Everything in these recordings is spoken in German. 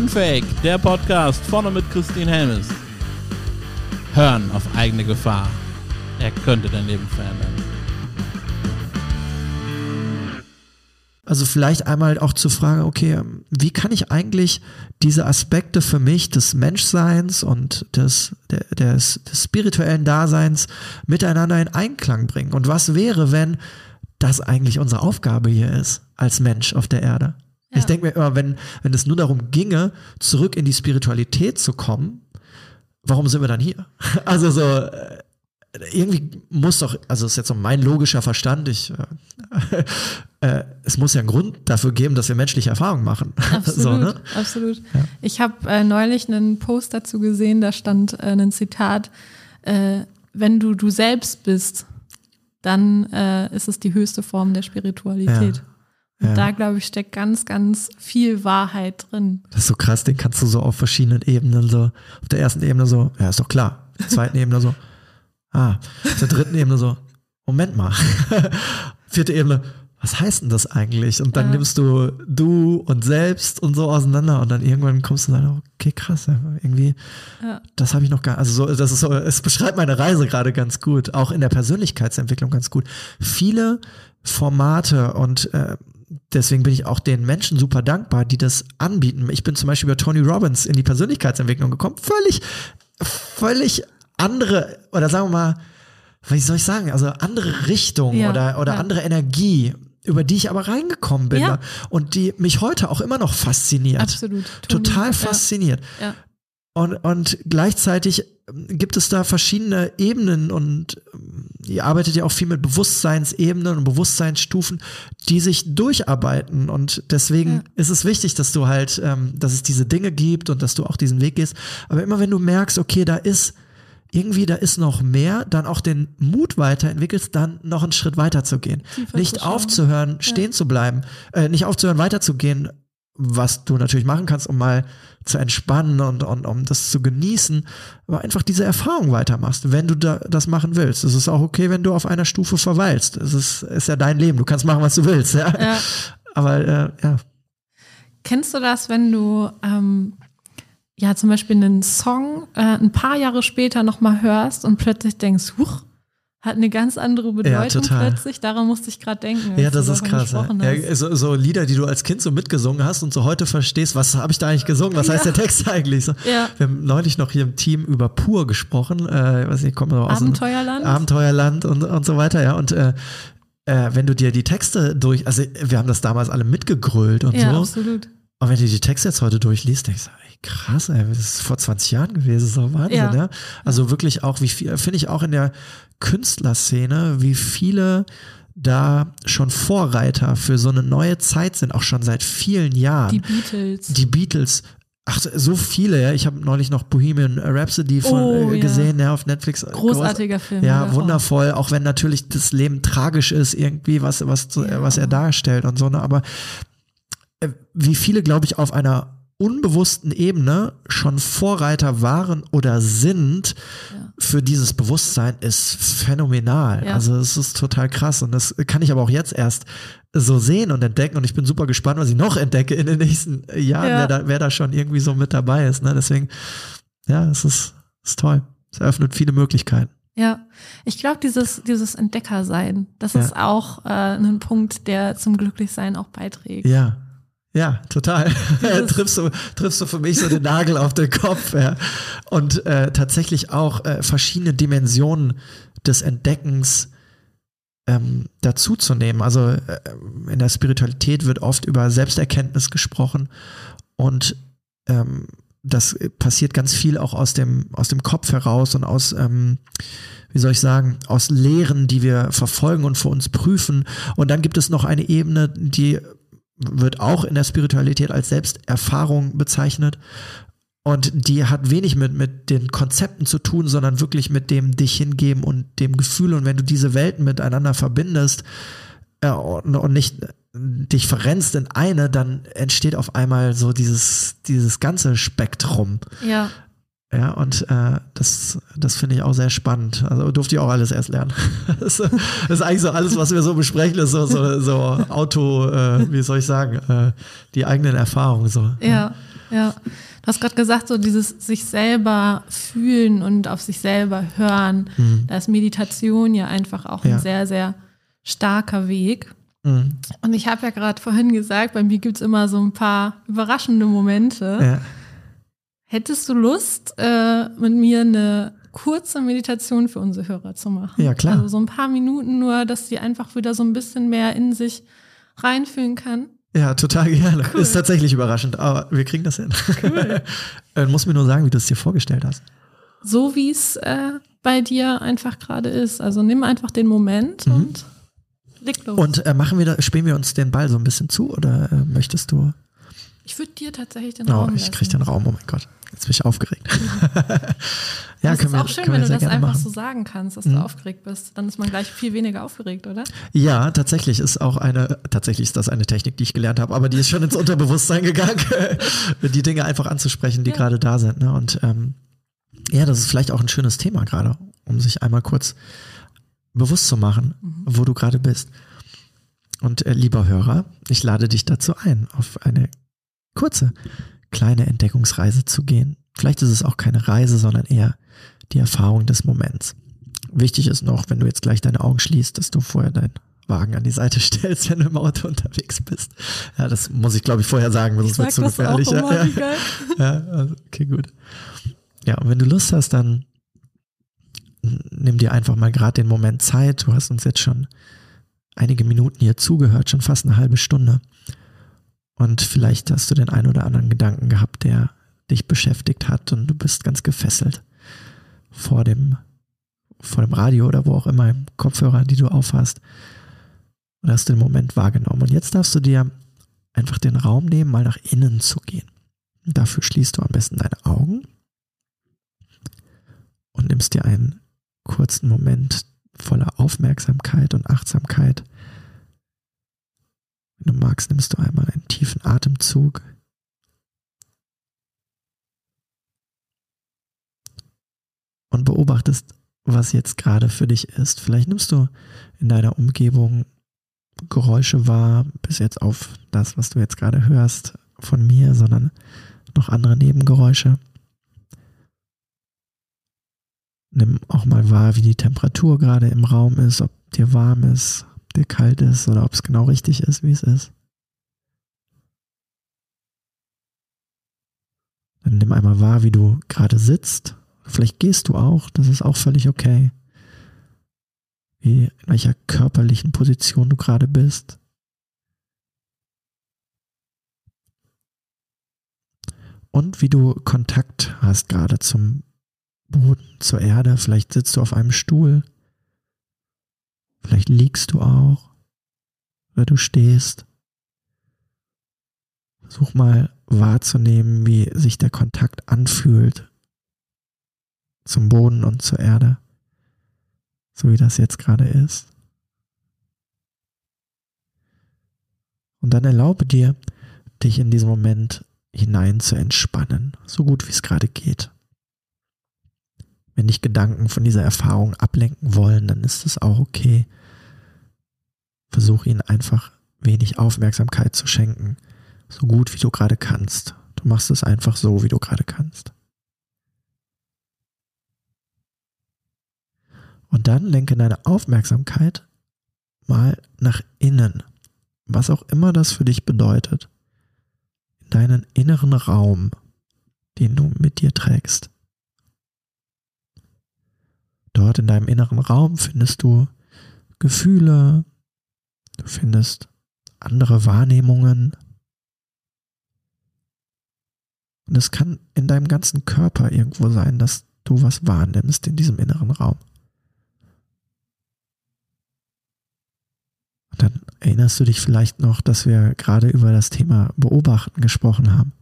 Unfake, der Podcast vorne mit Christine Helmes. Hören auf eigene Gefahr. Er könnte dein Leben verändern. Also vielleicht einmal auch zu fragen, okay, wie kann ich eigentlich diese Aspekte für mich des Menschseins und des, des, des spirituellen Daseins miteinander in Einklang bringen? Und was wäre, wenn das eigentlich unsere Aufgabe hier ist, als Mensch auf der Erde? Ja. Ich denke mir immer, wenn, wenn es nur darum ginge, zurück in die Spiritualität zu kommen, warum sind wir dann hier? Also so, äh, irgendwie muss doch, also ist jetzt so mein logischer Verstand, ich, äh, äh, es muss ja einen Grund dafür geben, dass wir menschliche Erfahrungen machen. Absolut, so, ne? absolut. Ja. Ich habe äh, neulich einen Post dazu gesehen, da stand äh, ein Zitat, äh, wenn du du selbst bist, dann ist es die höchste Form der Spiritualität. Ja. Ja. da, glaube ich, steckt ganz, ganz viel Wahrheit drin. Das ist so krass, den kannst du so auf verschiedenen Ebenen so, auf der ersten Ebene so, ja, ist doch klar. Auf der zweiten Ebene so, ah, auf der dritten Ebene so, Moment mal. Vierte Ebene, was heißt denn das eigentlich? Und dann ja. nimmst du du und selbst und so auseinander und dann irgendwann kommst du dann, okay, krass, irgendwie, ja. das habe ich noch gar, also so, das ist so, es beschreibt meine Reise gerade ganz gut, auch in der Persönlichkeitsentwicklung ganz gut. Viele Formate und äh, deswegen bin ich auch den Menschen super dankbar, die das anbieten. Ich bin zum Beispiel über Tony Robbins in die Persönlichkeitsentwicklung gekommen. Völlig, völlig andere, oder sagen wir mal, wie soll ich sagen, also andere Richtung ja, oder, oder ja. andere Energie, über die ich aber reingekommen bin ja. und die mich heute auch immer noch fasziniert. Absolut. Tony. Total fasziniert. Und, und gleichzeitig gibt es da verschiedene Ebenen und ähm, ihr arbeitet ja auch viel mit Bewusstseinsebenen und Bewusstseinsstufen, die sich durcharbeiten. Und deswegen ja. ist es wichtig, dass du halt, ähm, dass es diese Dinge gibt und dass du auch diesen Weg gehst. Aber immer wenn du merkst, okay, da ist irgendwie, da ist noch mehr, dann auch den Mut weiterentwickelst, dann noch einen Schritt weiter zu gehen. Nicht aufzuhören, stehen ja. zu bleiben, äh, nicht aufzuhören, weiterzugehen, was du natürlich machen kannst, um mal zu entspannen und, und um das zu genießen, aber einfach diese Erfahrung weitermachst, wenn du da, das machen willst. Es ist auch okay, wenn du auf einer Stufe verweilst. Es ist, ist ja dein Leben, du kannst machen, was du willst. Ja? ja. Aber äh, ja. Kennst du das, wenn du ähm, ja zum Beispiel einen Song äh, ein paar Jahre später nochmal hörst und plötzlich denkst, huch, hat eine ganz andere Bedeutung ja, plötzlich. Daran musste ich gerade denken. Ja, das ist krass. Ja, so, so, Lieder, die du als Kind so mitgesungen hast und so heute verstehst, was habe ich da eigentlich gesungen? Was ja. heißt der Text eigentlich? So, ja. Wir haben neulich noch hier im Team über Pur gesprochen. Äh, weiß nicht, kommen aus Abenteuerland. Abenteuerland und, und so weiter, ja. Und äh, äh, wenn du dir die Texte durch, also wir haben das damals alle mitgegrölt und ja, so. absolut. Und wenn du die Texte jetzt heute durchliest, denkst du, krass, ey, das ist vor 20 Jahren gewesen, so Wahnsinn, ja. ja? Also wirklich auch, wie viel, finde ich auch in der Künstlerszene, wie viele da schon Vorreiter für so eine neue Zeit sind, auch schon seit vielen Jahren. Die Beatles. Die Beatles. Ach, so viele, ja. Ich habe neulich noch Bohemian Rhapsody von, oh, äh, gesehen, ja. ja. auf Netflix. Großartiger Groß, Film. Ja, wundervoll, auch wenn natürlich das Leben tragisch ist, irgendwie, was, was, ja. was er darstellt und so, ne? Aber äh, wie viele, glaube ich, auf einer unbewussten Ebene schon Vorreiter waren oder sind ja. für dieses Bewusstsein ist phänomenal. Ja. Also es ist total krass und das kann ich aber auch jetzt erst so sehen und entdecken und ich bin super gespannt, was ich noch entdecke in den nächsten Jahren, ja. wer, da, wer da schon irgendwie so mit dabei ist. Ne? Deswegen, ja, es ist, ist toll. Es eröffnet viele Möglichkeiten. Ja, ich glaube, dieses, dieses Entdeckersein, das ist auch äh, ein Punkt, der zum Glücklichsein auch beiträgt. Ja, ja, total. triffst, du, triffst du für mich so den Nagel auf den Kopf. Ja. Und äh, tatsächlich auch äh, verschiedene Dimensionen des Entdeckens ähm, dazuzunehmen. Also äh, in der Spiritualität wird oft über Selbsterkenntnis gesprochen und ähm, das passiert ganz viel auch aus dem, aus dem Kopf heraus und aus, ähm, wie soll ich sagen, aus Lehren, die wir verfolgen und für uns prüfen. Und dann gibt es noch eine Ebene, die wird auch in der Spiritualität als Selbsterfahrung bezeichnet. Und die hat wenig mit, mit den Konzepten zu tun, sondern wirklich mit dem dich hingeben und dem Gefühl. Und wenn du diese Welten miteinander verbindest äh, und, und nicht dich verrennst in eine, dann entsteht auf einmal so dieses, dieses ganze Spektrum. Ja. Ja, und äh, das, das finde ich auch sehr spannend. Also durfte ich auch alles erst lernen. das, ist eigentlich so alles, was wir so besprechen, ist so, so, so Auto, äh, wie soll ich sagen, äh, die eigenen Erfahrungen. So. Ja. Ja, du hast gerade gesagt, so dieses sich selber fühlen und auf sich selber hören. Mhm. Da ist Meditation ja einfach auch ja. ein sehr, sehr starker Weg. Mhm. Und ich habe ja gerade vorhin gesagt, bei mir gibt es immer so ein paar überraschende Momente. Ja. Hättest du Lust, äh, mit mir eine kurze Meditation für unsere Hörer zu machen? Ja, klar. Also so ein paar Minuten nur, dass sie einfach wieder so ein bisschen mehr in sich reinfühlen kann. Ja, total gerne. Cool. Ist tatsächlich überraschend, aber wir kriegen das hin. Cool. äh, muss mir nur sagen, wie du es dir vorgestellt hast. So wie es äh, bei dir einfach gerade ist. Also nimm einfach den Moment mhm. und leg los. Und äh, machen wir da, spielen wir uns den Ball so ein bisschen zu oder äh, möchtest du? Ich würde dir tatsächlich den oh, Raum. Oh, ich kriege den Raum, oh mein Gott. Jetzt bin ich aufgeregt. ja, das ist auch schön, wenn du das einfach machen. so sagen kannst, dass mhm. du aufgeregt bist. Dann ist man gleich viel weniger aufgeregt, oder? Ja, tatsächlich ist auch eine, tatsächlich ist das eine Technik, die ich gelernt habe, aber die ist schon ins Unterbewusstsein gegangen, die Dinge einfach anzusprechen, die ja. gerade da sind. Ne? Und ähm, ja, das ist vielleicht auch ein schönes Thema gerade, um sich einmal kurz bewusst zu machen, mhm. wo du gerade bist. Und äh, lieber Hörer, ich lade dich dazu ein, auf eine kurze kleine Entdeckungsreise zu gehen. Vielleicht ist es auch keine Reise, sondern eher die Erfahrung des Moments. Wichtig ist noch, wenn du jetzt gleich deine Augen schließt, dass du vorher deinen Wagen an die Seite stellst, wenn du im Auto unterwegs bist. Ja, das muss ich, glaube ich, vorher sagen, sonst wird es zu gefährlich. Auch immer, ja, ja, also, okay, gut. Ja, und wenn du Lust hast, dann nimm dir einfach mal gerade den Moment Zeit. Du hast uns jetzt schon einige Minuten hier zugehört, schon fast eine halbe Stunde. Und vielleicht hast du den einen oder anderen Gedanken gehabt, der dich beschäftigt hat und du bist ganz gefesselt vor dem, vor dem Radio oder wo auch immer im Kopfhörer, die du aufhast. Und hast den Moment wahrgenommen. Und jetzt darfst du dir einfach den Raum nehmen, mal nach innen zu gehen. Dafür schließt du am besten deine Augen und nimmst dir einen kurzen Moment voller Aufmerksamkeit und Achtsamkeit wenn du magst, nimmst du einmal einen tiefen Atemzug. Und beobachtest, was jetzt gerade für dich ist. Vielleicht nimmst du in deiner Umgebung Geräusche wahr, bis jetzt auf das, was du jetzt gerade hörst von mir, sondern noch andere Nebengeräusche. Nimm auch mal wahr, wie die Temperatur gerade im Raum ist, ob dir warm ist, dir kalt ist oder ob es genau richtig ist, wie es ist. Dann nimm einmal wahr, wie du gerade sitzt. Vielleicht gehst du auch, das ist auch völlig okay. Wie, in welcher körperlichen Position du gerade bist. Und wie du Kontakt hast gerade zum Boden, zur Erde. Vielleicht sitzt du auf einem Stuhl Vielleicht liegst du auch oder du stehst. Versuch mal wahrzunehmen, wie sich der Kontakt anfühlt zum Boden und zur Erde, so wie das jetzt gerade ist. Und dann erlaube dir, dich in diesen Moment hinein zu entspannen, so gut wie es gerade geht. Wenn dich Gedanken von dieser Erfahrung ablenken wollen, dann ist es auch okay. Versuch ihnen einfach wenig Aufmerksamkeit zu schenken, so gut wie du gerade kannst. Du machst es einfach so, wie du gerade kannst. Und dann lenke deine Aufmerksamkeit mal nach innen, was auch immer das für dich bedeutet, in deinen inneren Raum, den du mit dir trägst. Dort in deinem inneren Raum findest du Gefühle, du findest andere Wahrnehmungen. Und es kann in deinem ganzen Körper irgendwo sein, dass du was wahrnimmst in diesem inneren Raum. Und dann erinnerst du dich vielleicht noch, dass wir gerade über das Thema Beobachten gesprochen haben.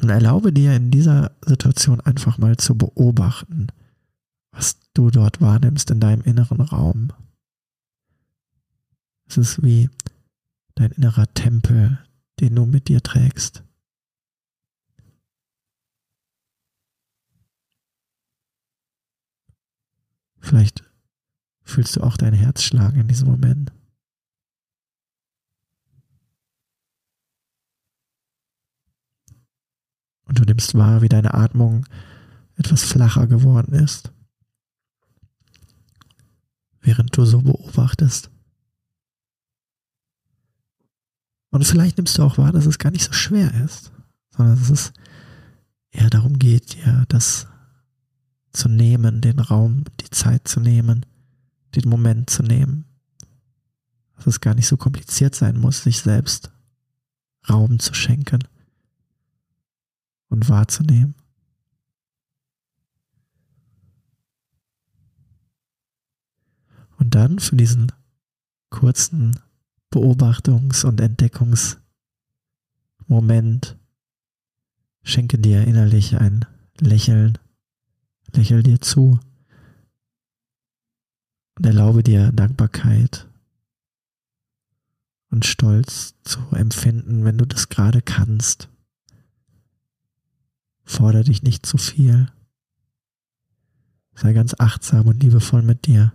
Und erlaube dir in dieser Situation einfach mal zu beobachten, was du dort wahrnimmst in deinem inneren Raum. Es ist wie dein innerer Tempel, den du mit dir trägst. Vielleicht fühlst du auch dein Herz schlagen in diesem Moment. du nimmst wahr, wie deine Atmung etwas flacher geworden ist, während du so beobachtest. Und vielleicht nimmst du auch wahr, dass es gar nicht so schwer ist, sondern dass es eher darum geht, dir das zu nehmen, den Raum, die Zeit zu nehmen, den Moment zu nehmen. Dass es gar nicht so kompliziert sein muss, sich selbst Raum zu schenken und wahrzunehmen. Und dann für diesen kurzen Beobachtungs- und Entdeckungsmoment schenke dir innerlich ein Lächeln, lächel dir zu und erlaube dir Dankbarkeit und Stolz zu empfinden, wenn du das gerade kannst. Fordere dich nicht zu viel. Sei ganz achtsam und liebevoll mit dir.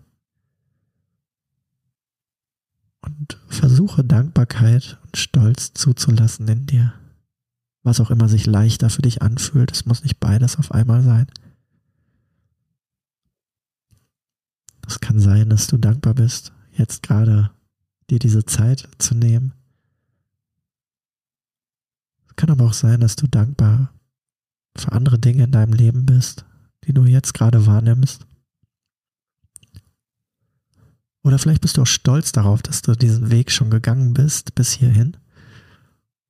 Und versuche Dankbarkeit und Stolz zuzulassen in dir. Was auch immer sich leichter für dich anfühlt, es muss nicht beides auf einmal sein. Es kann sein, dass du dankbar bist, jetzt gerade dir diese Zeit zu nehmen. Es kann aber auch sein, dass du dankbar für andere Dinge in deinem Leben bist, die du jetzt gerade wahrnimmst. Oder vielleicht bist du auch stolz darauf, dass du diesen Weg schon gegangen bist bis hierhin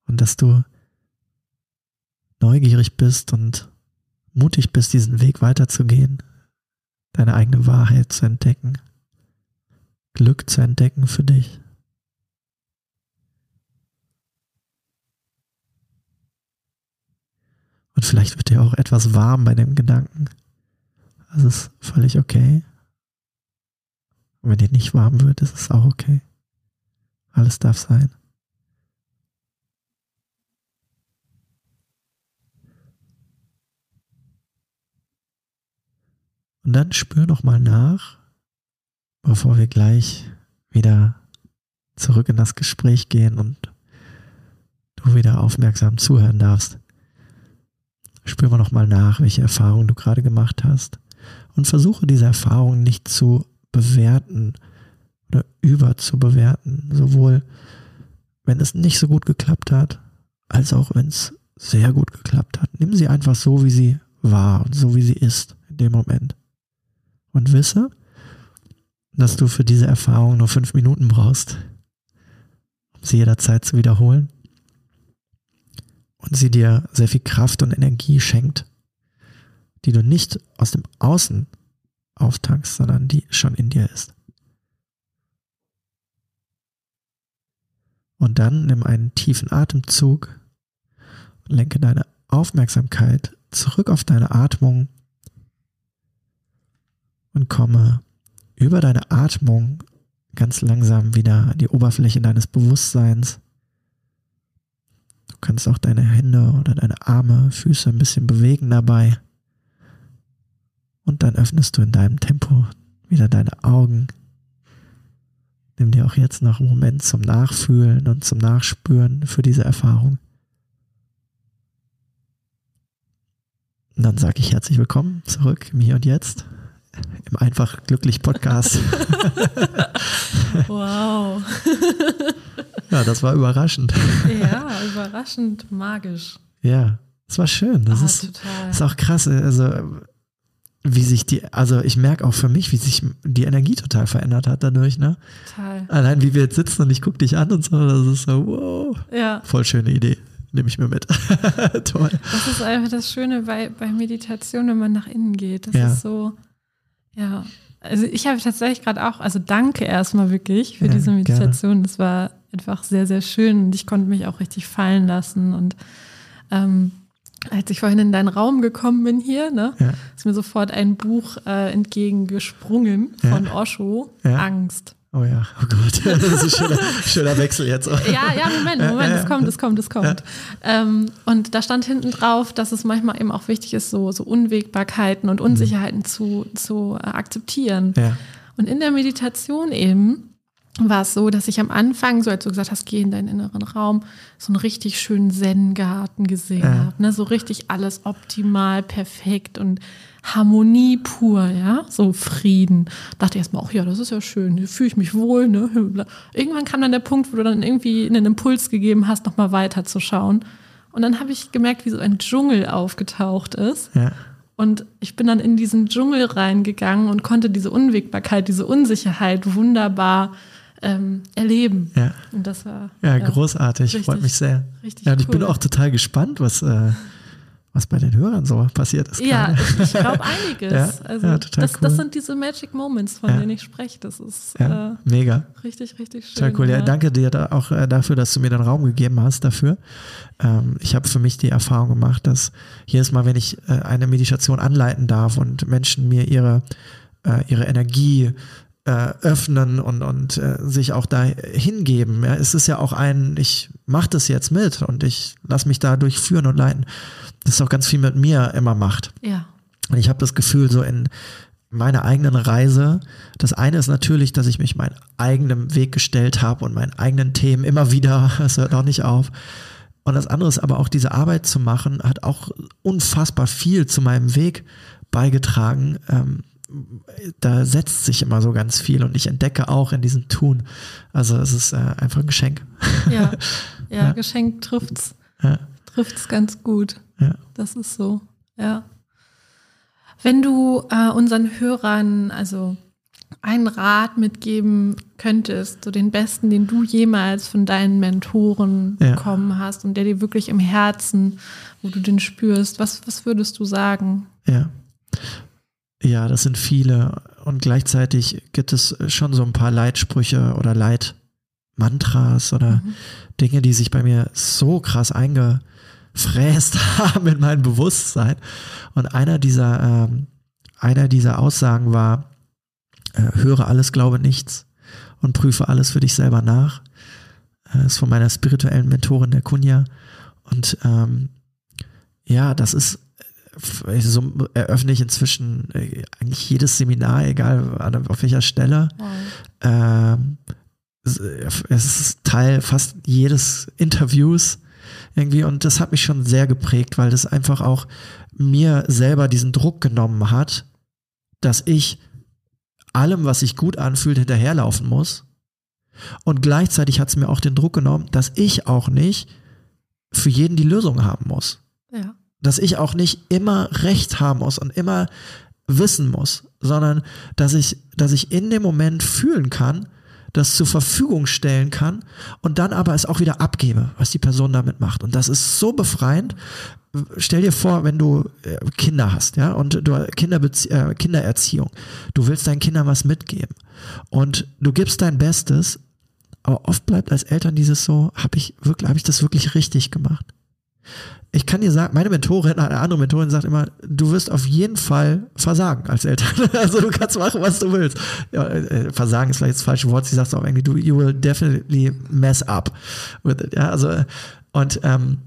und dass du neugierig bist und mutig bist, diesen Weg weiterzugehen, deine eigene Wahrheit zu entdecken, Glück zu entdecken für dich. Und vielleicht wird dir auch etwas warm bei dem Gedanken. Das ist völlig okay. Und wenn dir nicht warm wird, ist es auch okay. Alles darf sein. Und dann spür noch mal nach, bevor wir gleich wieder zurück in das Gespräch gehen und du wieder aufmerksam zuhören darfst. Spür mal noch mal nach, welche Erfahrungen du gerade gemacht hast und versuche diese Erfahrungen nicht zu bewerten oder überzubewerten, sowohl wenn es nicht so gut geklappt hat, als auch wenn es sehr gut geklappt hat. Nimm sie einfach so, wie sie war und so, wie sie ist in dem Moment. Und wisse, dass du für diese Erfahrung nur fünf Minuten brauchst, um sie jederzeit zu wiederholen. Und sie dir sehr viel Kraft und Energie schenkt, die du nicht aus dem Außen auftankst, sondern die schon in dir ist. Und dann nimm einen tiefen Atemzug lenke deine Aufmerksamkeit zurück auf deine Atmung und komme über deine Atmung ganz langsam wieder an die Oberfläche deines Bewusstseins. Du kannst auch deine Hände oder deine Arme, Füße ein bisschen bewegen dabei. Und dann öffnest du in deinem Tempo wieder deine Augen. Nimm dir auch jetzt noch einen Moment zum Nachfühlen und zum Nachspüren für diese Erfahrung. Und dann sage ich herzlich willkommen zurück im Hier und Jetzt im Einfach Glücklich Podcast. wow. ja, das war überraschend. ja, überraschend magisch. Ja, es war schön. Das ah, ist, total. ist auch krass. Also, wie sich die, also ich merke auch für mich, wie sich die Energie total verändert hat dadurch, ne? Total. Allein wie wir jetzt sitzen und ich gucke dich an und so, das ist so, wow. Ja. Voll schöne Idee. Nehme ich mir mit. Toll. Das ist einfach das Schöne bei, bei Meditation, wenn man nach innen geht. Das Ja. ist so, ja. Also ich habe tatsächlich gerade auch, also danke erstmal wirklich für Ja, diese gerne. Meditation. Das war einfach sehr, sehr schön und ich konnte mich auch richtig fallen lassen. Und ähm, als ich vorhin in deinen Raum gekommen bin hier, ne, Ja. ist mir sofort ein Buch äh, entgegengesprungen Ja. von Osho, Ja. Angst. Oh ja, oh Gott. Das ist ein schöner, schöner Wechsel jetzt. Ja, ja, Moment, Moment, ja, es kommt, es kommt, es kommt. Ähm, und da stand hinten drauf, dass es manchmal eben auch wichtig ist, so, so Unwägbarkeiten und Unsicherheiten zu, zu äh, akzeptieren. Ja. Und in der Meditation eben war es so, dass ich am Anfang, so als du gesagt hast, geh in deinen inneren Raum, so einen richtig schönen Zen-Garten gesehen ja. habe. Ne? So richtig alles optimal, perfekt und Harmonie pur, ja, so Frieden. Dachte ich erstmal, ach ja, das ist ja schön, hier fühle ich mich wohl. Ne? Irgendwann kam dann der Punkt, wo du dann irgendwie einen Impuls gegeben hast, nochmal weiter zu schauen. Und dann habe ich gemerkt, wie so ein Dschungel aufgetaucht ist. Ja. Und ich bin dann in diesen Dschungel reingegangen und konnte diese Unwägbarkeit, diese Unsicherheit wunderbar ähm, erleben. Ja. Und das war ja, ja großartig. Richtig, Freut mich sehr. Richtig ja, und ich cool. bin auch total gespannt, was äh, was bei den Hörern so passiert ist. Ja, gerade. ich glaube einiges. ja, also ja, das, cool. das, sind diese Magic Moments, von denen ich spreche. Das ist äh, mega. Richtig, richtig schön. Total cool. Ja, danke dir da auch äh, dafür, dass du mir den Raum gegeben hast dafür. Ähm, ich habe für mich die Erfahrung gemacht, dass jedes Mal, wenn ich äh, eine Meditation anleiten darf und Menschen mir ihre, äh, ihre Energie äh, öffnen und, und äh, sich auch da hingeben. Ja, es ist ja auch ein, ich mache das jetzt mit und ich lasse mich da durchführen und leiten das auch ganz viel mit mir immer macht. Ja. Und ich habe das Gefühl, so in meiner eigenen Reise, das eine ist natürlich, dass ich mich meinen eigenen Weg gestellt habe und meinen eigenen Themen immer wieder, es hört auch nicht auf. Und das andere ist aber auch diese Arbeit zu machen, hat auch unfassbar viel zu meinem Weg beigetragen. Ähm, da setzt sich immer so ganz viel und ich entdecke auch in diesem Tun. Also es ist äh, einfach ein Geschenk. Ja, ja, ja. Geschenk trifft's. Ja. Trifft's ganz gut. Ja. Das ist so, ja. Wenn du äh, unseren Hörern also einen Rat mitgeben könntest, so den besten, den du jemals von deinen Mentoren Ja. bekommen hast und der dir wirklich im Herzen, wo du den spürst, was, was würdest du sagen? Ja. Ja, das sind viele. Und gleichzeitig gibt es schon so ein paar Leitsprüche oder Leitmantras oder Dinge, die sich bei mir so krass eingefräst haben in mein Bewusstsein. Und einer dieser, ähm, einer dieser Aussagen war, äh, höre alles, glaube nichts und prüfe alles für dich selber nach. Äh, ist von meiner spirituellen Mentorin der Kunja. Und ähm, ja, das ist so eröffne ich inzwischen äh, eigentlich jedes Seminar, egal an, auf welcher Stelle. Ähm, es es ist Teil fast jedes Interviews irgendwie und das hat mich schon sehr geprägt, weil das einfach auch mir selber diesen Druck genommen hat, dass ich allem, was sich gut anfühlt, hinterherlaufen muss. Und gleichzeitig hat es mir auch den Druck genommen, dass ich auch nicht für jeden die Lösung haben muss Ja. Dass ich auch nicht immer recht haben muss und immer wissen muss, sondern dass ich, dass ich in dem Moment fühlen kann, das zur Verfügung stellen kann und dann aber es auch wieder abgebe, was die Person damit macht. Und das ist so befreiend. Stell dir vor, wenn du äh, Kinder hast, ja, und du Kinderbezie äh, Kindererziehung, du willst deinen Kindern was mitgeben und du gibst dein Bestes, aber oft bleibt als Eltern dieses so, habe ich wirklich, habe ich das wirklich richtig gemacht? Ich kann dir sagen, meine Mentorin, eine andere Mentorin sagt immer, du wirst auf jeden Fall versagen als Eltern. Also du kannst machen, was du willst. Ja, äh, versagen ist vielleicht das falsche Wort. Sie sagt auch irgendwie, du, you will definitely mess up. Ja, also, und, ähm,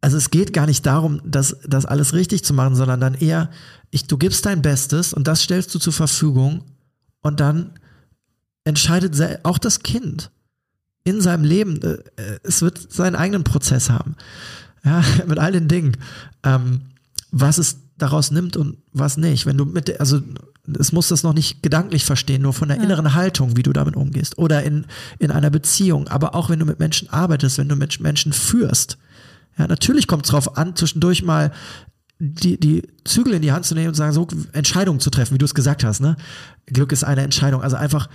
also es geht gar nicht darum, das, das alles richtig zu machen, sondern dann eher, ich, du gibst dein Bestes und das stellst du zur Verfügung und dann entscheidet auch das Kind in seinem Leben, äh, es wird seinen eigenen Prozess haben. Ja, mit all den Dingen. Ähm, was es daraus nimmt und was nicht. Wenn du mit, also es muss das noch nicht gedanklich verstehen, nur von der Ja. inneren Haltung, wie du damit umgehst. Oder in, in einer Beziehung, aber auch wenn du mit Menschen arbeitest, wenn du mit Menschen führst. Ja, natürlich kommt es darauf an, zwischendurch mal die, die Zügel in die Hand zu nehmen und sagen, so Entscheidungen zu treffen, wie du es gesagt hast, ne? Glück ist eine Entscheidung. Also einfach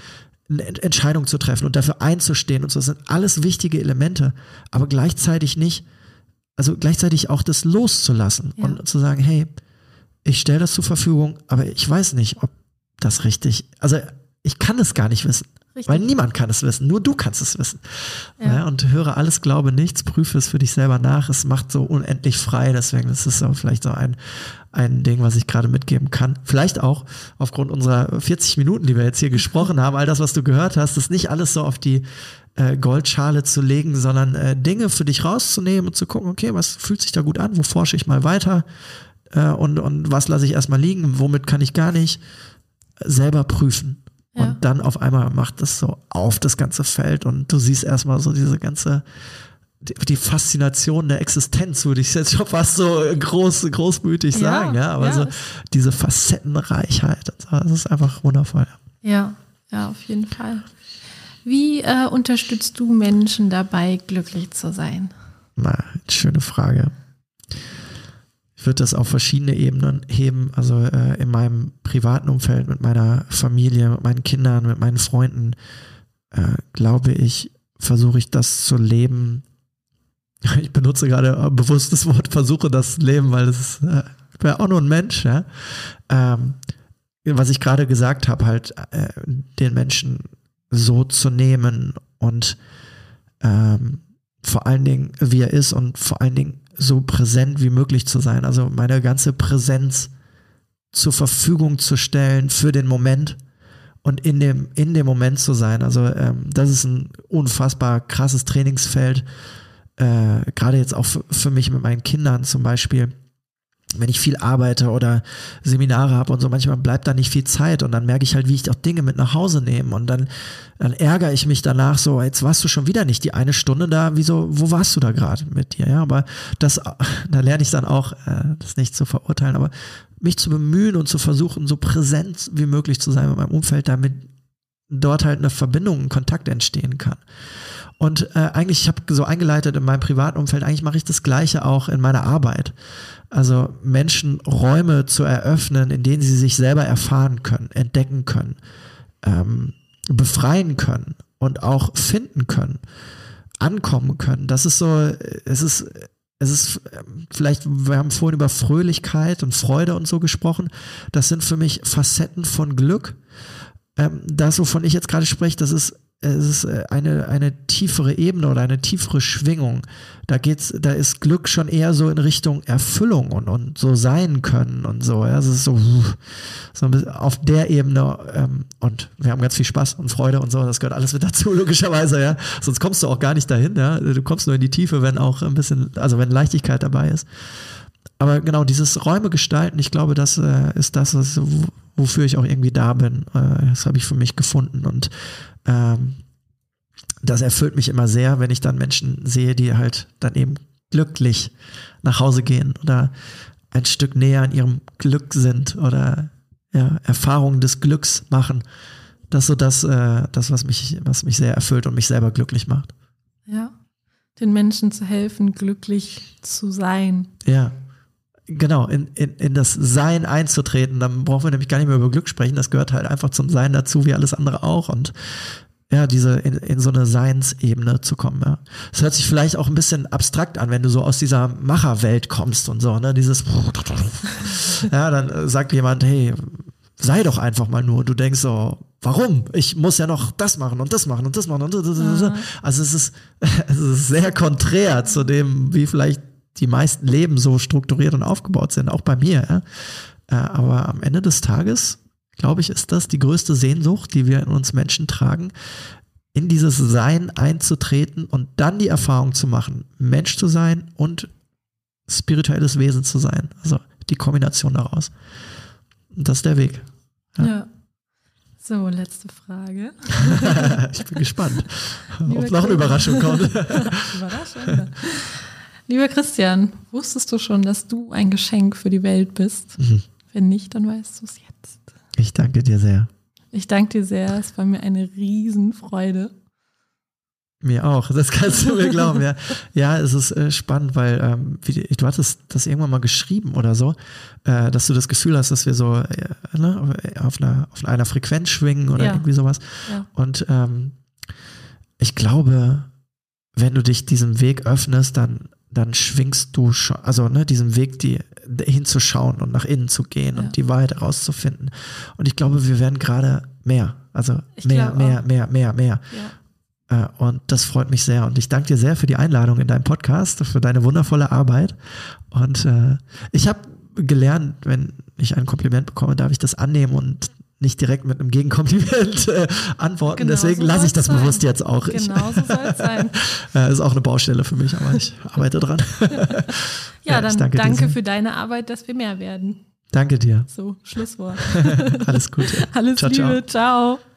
eine Ent- Entscheidung zu treffen und dafür einzustehen und so. Das sind alles wichtige Elemente, aber gleichzeitig nicht, also gleichzeitig auch das loszulassen Ja. und zu sagen, hey, ich stelle das zur Verfügung, aber ich weiß nicht, ob das richtig, also ich kann es gar nicht wissen. Richtig. Weil niemand kann es wissen, nur du kannst es wissen. Ja. Ja. und höre alles, glaube nichts, prüfe es für dich selber nach. Es macht so unendlich frei, deswegen ist es vielleicht so ein, ein Ding, was ich gerade mitgeben kann. Vielleicht auch aufgrund unserer 40 Minuten, die wir jetzt hier gesprochen haben, all das, was du gehört hast, ist nicht alles so auf die äh, Goldschale zu legen, sondern äh, Dinge für dich rauszunehmen und zu gucken, okay, was fühlt sich da gut an, wo forsche ich mal weiter äh, und, und was lasse ich erstmal liegen, womit kann ich gar nicht selber prüfen. Ja. Und dann auf einmal macht das so auf das ganze Feld und du siehst erstmal so diese ganze die Faszination der Existenz, würde ich jetzt schon fast so groß, großmütig ja, sagen, ja, aber ja. so diese Facettenreichheit, das ist einfach wundervoll. Ja, ja, auf jeden Fall. Wie äh, unterstützt du Menschen dabei, glücklich zu sein? Na, schöne Frage. Würde das auf verschiedene Ebenen heben, also äh, in meinem privaten Umfeld, mit meiner Familie, mit meinen Kindern, mit meinen Freunden, äh, glaube ich, versuche ich das zu leben, ich benutze gerade bewusst das Wort versuche das Leben, weil das ist, äh, ich auch nur ein Mensch, ja. Ähm, was ich gerade gesagt habe, halt äh, den Menschen so zu nehmen und ähm, vor allen Dingen, wie er ist und vor allen Dingen so präsent wie möglich zu sein. Also meine ganze Präsenz zur Verfügung zu stellen für den Moment und in dem, in dem Moment zu sein. Also ähm, das ist ein unfassbar krasses Trainingsfeld äh, gerade jetzt auch für mich mit meinen Kindern zum Beispiel, wenn ich viel arbeite oder Seminare habe und so, manchmal bleibt da nicht viel Zeit und dann merke ich halt, wie ich auch Dinge mit nach Hause nehme und dann, dann ärgere ich mich danach so, jetzt warst du schon wieder nicht die eine Stunde da, wieso, wo warst du da gerade mit dir, ja, aber das, da lerne ich dann auch, äh, das nicht zu verurteilen, aber mich zu bemühen und zu versuchen, so präsent wie möglich zu sein mit meinem Umfeld, damit dort halt eine Verbindung, ein Kontakt entstehen kann. Und äh, eigentlich, ich habe so eingeleitet in meinem privaten Umfeld, eigentlich mache ich das Gleiche auch in meiner Arbeit. Also Menschen Räume zu eröffnen, in denen sie sich selber erfahren können, entdecken können, ähm, befreien können und auch finden können, ankommen können. Das ist so, es ist, es ist vielleicht, wir haben vorhin über Fröhlichkeit und Freude und so gesprochen. Das sind für mich Facetten von Glück. Ähm, das, wovon ich jetzt gerade spreche, das ist es ist äh, eine, eine tiefere Ebene oder eine tiefere Schwingung. Da geht's, da ist Glück schon eher so in Richtung Erfüllung und, und so sein können und so. Ja, es ist so, so auf der Ebene ähm, und wir haben ganz viel Spaß und Freude und so. Das gehört alles mit dazu, logischerweise, ja. Sonst kommst du auch gar nicht dahin, ja. Du kommst nur in die Tiefe, wenn auch ein bisschen, also wenn Leichtigkeit dabei ist. Aber genau, dieses Räume gestalten, ich glaube, das äh, ist das, was, wofür ich auch irgendwie da bin. Äh, das habe ich für mich gefunden und ähm, das erfüllt mich immer sehr, wenn ich dann Menschen sehe, die halt dann eben glücklich nach Hause gehen oder ein Stück näher an ihrem Glück sind oder ja, Erfahrungen des Glücks machen. Das ist so das, äh, das was, mich, was mich sehr erfüllt und mich selber glücklich macht. Ja, den Menschen zu helfen, glücklich zu sein. Ja, genau, in, in, in das Sein einzutreten, dann brauchen wir nämlich gar nicht mehr über Glück sprechen. Das gehört halt einfach zum Sein dazu, wie alles andere auch. Und ja, diese in, in so eine Seinsebene zu kommen. Ja. Das hört sich vielleicht auch ein bisschen abstrakt an, wenn du so aus dieser Macherwelt kommst und so, ne? Dieses ja, dann äh, sagt jemand, hey, sei doch einfach mal nur. Und du denkst so, warum? Ich muss ja noch das machen und das machen und das machen und das, das, das. Also es ist, es ist sehr konträr zu dem, wie vielleicht die meisten Leben so strukturiert und aufgebaut sind, auch bei mir. Ja? Äh, aber am Ende des Tages, glaube ich, ist das die größte Sehnsucht, die wir in uns Menschen tragen, in dieses Sein einzutreten und dann die Erfahrung zu machen, Mensch zu sein und spirituelles Wesen zu sein. Also die Kombination daraus. Und das ist der Weg. Ja. ja. So, letzte Frage. ich bin gespannt, ob noch eine Überraschung kommt. Überraschung. Lieber Christian, wusstest du schon, dass du ein Geschenk für die Welt bist? Mhm. Wenn nicht, dann weißt du es jetzt. Ich danke dir sehr. Ich danke dir sehr. Es war mir eine Riesenfreude. Mir auch, das kannst du mir glauben, ja. Ja, es ist äh, spannend, weil ähm, wie, du hattest das irgendwann mal geschrieben oder so, äh, dass du das Gefühl hast, dass wir so äh, ne, auf, einer, auf einer Frequenz schwingen oder ja. irgendwie sowas. Ja. Und ähm, ich glaube, wenn du dich diesem Weg öffnest, dann dann schwingst du schon, also ne, diesen Weg, die hinzuschauen und nach innen zu gehen ja. und die Wahrheit herauszufinden. Und ich glaube, wir werden gerade mehr, also ich mehr, mehr, mehr, mehr, mehr, ja. Äh, und das freut mich sehr. Und ich danke dir sehr für die Einladung in deinem Podcast, für deine wundervolle Arbeit. Und äh, ich habe gelernt, wenn ich ein Kompliment bekomme, darf ich das annehmen und nicht direkt mit einem Gegenkompliment äh, antworten. Genau Deswegen so lasse ich das sein. bewusst jetzt auch. Genau so soll es sein. äh, ist auch eine Baustelle für mich, aber ich arbeite dran. ja, ja, dann danke, danke für deine Arbeit, dass wir mehr werden. Danke dir. So, Schlusswort. Alles Gute. Alles ciao, Liebe, ciao. ciao.